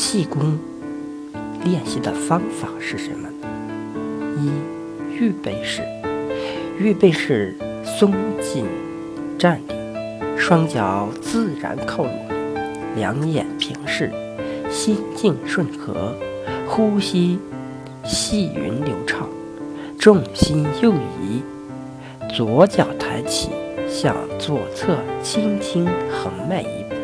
气功练习的方法是什么？一、预备式。预备式松紧站立，双脚自然靠拢，两眼平视，心境顺和，呼吸细匀流畅，重心右移，左脚抬起，向左侧轻轻横迈一步，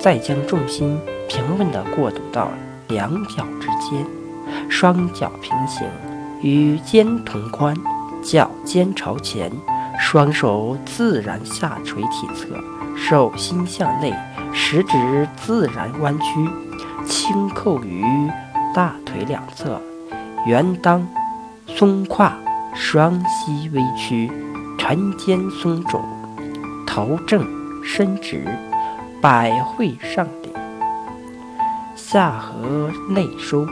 再将重心平稳地过渡到两脚之间，双脚平行，与肩同宽，脚尖朝前，双手自然下垂体侧，手心向内，食指自然弯曲，轻扣于大腿两侧，圆裆松胯，双膝微屈，沉肩松肘，头正身直，百会上顶，下颌内收，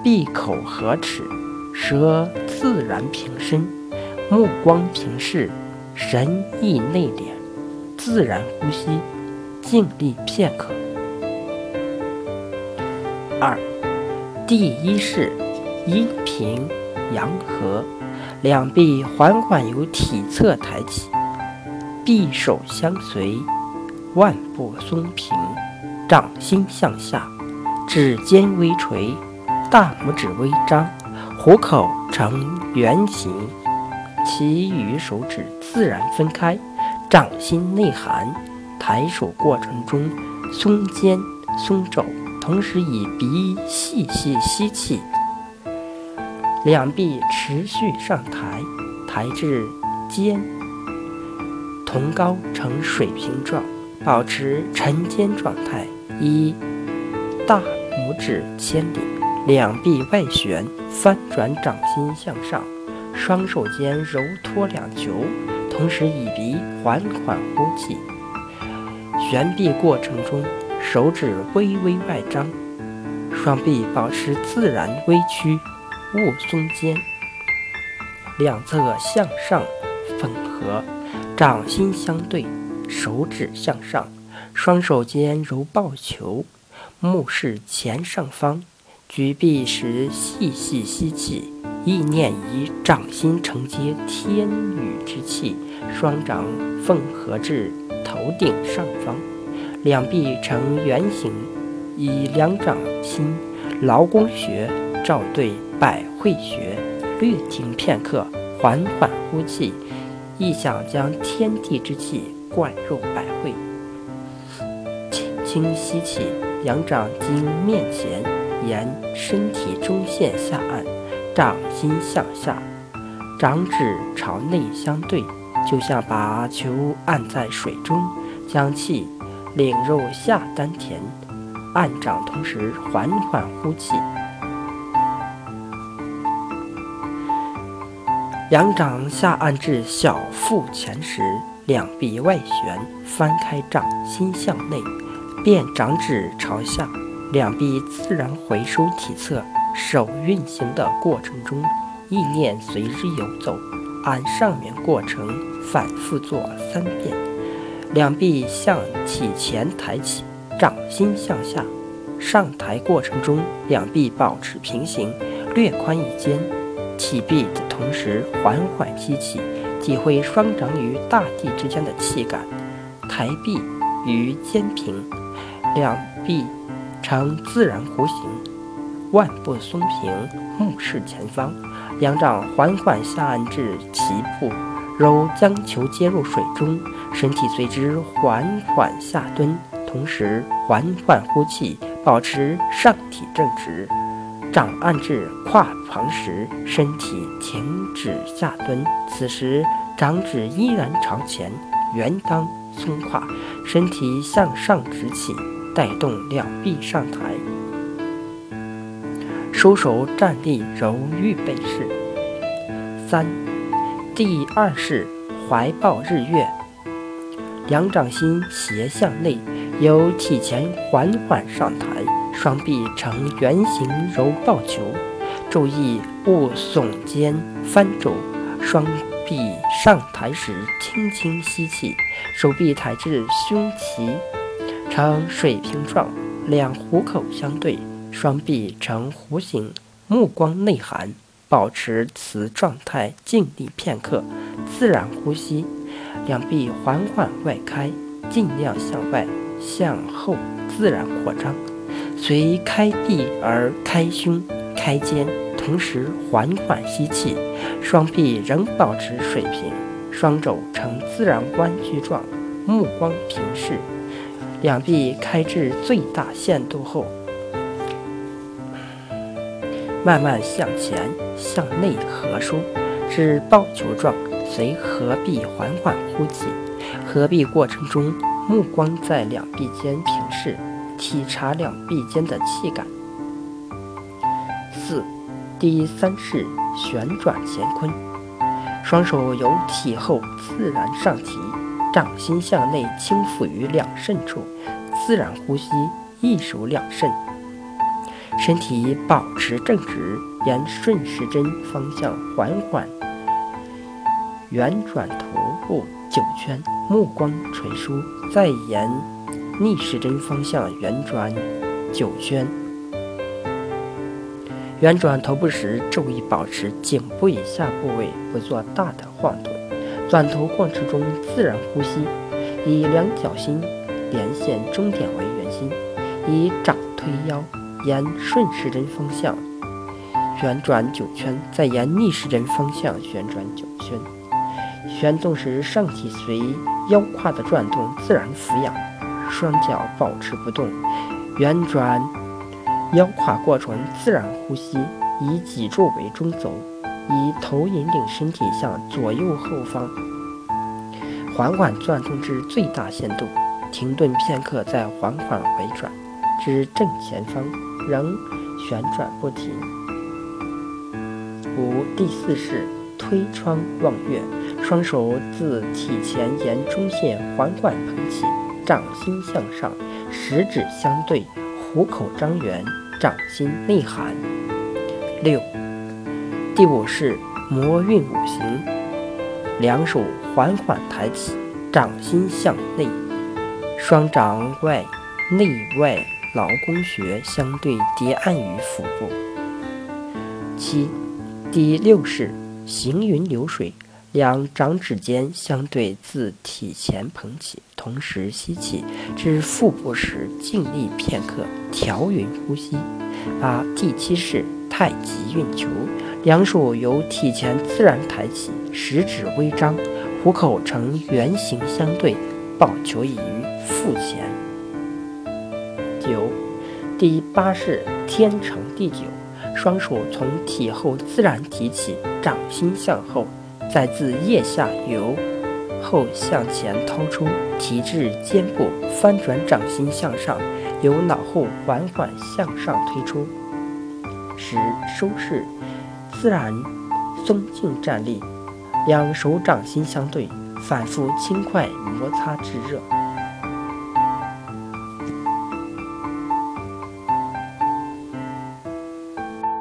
闭口合齿，舌自然平伸，目光平视，神意内敛，自然呼吸，静立片刻。二，第一式，阴平阳和，两臂缓缓由体侧抬起，臂手相随，腕部松平，掌心向下，指尖微垂，大拇指微张，虎口呈圆形，其余手指自然分开，掌心内含。抬手过程中，松肩松肘。同时以鼻细细吸气，两臂持续上抬，抬至肩同高呈水平状，保持沉肩状态。一大拇指牵领，两臂外旋，翻转掌心向上，双手间揉托两球，同时以鼻缓缓呼气。旋臂过程中。手指微微外张，双臂保持自然微曲，勿松肩。两侧向上吻合，掌心相对，手指向上，双手间揉抱球，目视前上方。举臂时细细吸气，意念以掌心承接天宇之气，双掌缝合至头顶上方。两臂呈圆形，以两掌心劳宫穴照对百会穴，略停片刻，缓缓呼气，意想将天地之气灌入百会。经吸气，两掌经面前，沿身体中线下按，掌心向下，掌指朝内相对，就像把球按在水中，将气。领入下丹田，按掌同时缓缓呼气。两掌下按至小腹前时，两臂外旋，翻开掌心向内，变掌指朝下，两臂自然回收体侧。手运行的过程中，意念随之游走，按上面过程反复做三遍。两臂向体前抬起，掌心向下。上抬过程中，两臂保持平行，略宽一肩。起臂的同时，缓缓吸气，体会双掌与大地之间的气感。抬臂与肩平，两臂呈自然弧形，腕部松平，目视前方。两掌缓缓下按至脐部。揉将球接入水中，身体随之缓缓下蹲，同时缓缓呼气，保持上体正直。掌按至胯旁时，身体停止下蹲，此时掌指依然朝前，圆裆松胯，身体向上直起，带动两臂上抬。收手站立揉预备式。三。第二式怀抱日月，两掌心斜向内，由体前缓缓上抬，双臂呈圆形揉抱球，注意勿耸肩翻肘。双臂上抬时轻轻吸气，手臂抬至胸齐，呈水平状，两虎口相对，双臂呈弧形，目光内含，保持此状态静立片刻，自然呼吸。两臂缓缓外开，尽量向外、向后自然扩张，随开臂而开胸、开肩，同时缓缓吸气，双臂仍保持水平，双肘呈自然弯曲状，目光平视。两臂开至最大限度后，慢慢向前、向内合收至抱球状，随合臂缓缓呼气。合臂过程中，目光在两臂间平视，体察两臂间的气感。四、第三式旋转乾坤，双手由体后自然上提。掌心向内轻抚于两肾处，自然呼吸，一手两肾，身体保持正直，沿顺时针方向缓缓圆转头部九圈，目光垂舒，再沿逆时针方向圆转九圈。圆转头部时，注意保持颈部以下部位不做大的晃动。转头过程中自然呼吸，以两脚心连线终点为圆心，以掌推腰，沿顺时针方向旋转九圈，再沿逆时针方向旋转九圈。旋动时上体随腰胯的转动自然俯仰，双脚保持不动。圆转腰胯过程自然呼吸，以脊柱为中轴。以头引领身体向左右后方缓缓转动至最大限度，停顿片刻，再缓缓回转至正前方，仍旋转不停。五、第四式推窗望月，双手自体前沿中线缓缓捧起，掌心向上，食指相对，虎口张圆，掌心内含。六。第五式魔运五行，两手缓缓抬起，掌心向内，双掌外内外劳宫穴相对叠按于腹部。七，第六式行云流水，两掌指尖相对自体前捧起，同时吸气至腹部时静立片刻，调匀呼吸。八，第七式太极运球。两手由体前自然抬起，食指微张，虎口呈圆形相对，抱球于腹前。九，第八式天长地久，双手从体后自然提起，掌心向后，再自腋下由后向前掏出，提至肩部，翻转掌心向上，由脑后缓缓向上推出。十，收势。自然松静站立，两手掌心相对，反复轻快摩擦至热。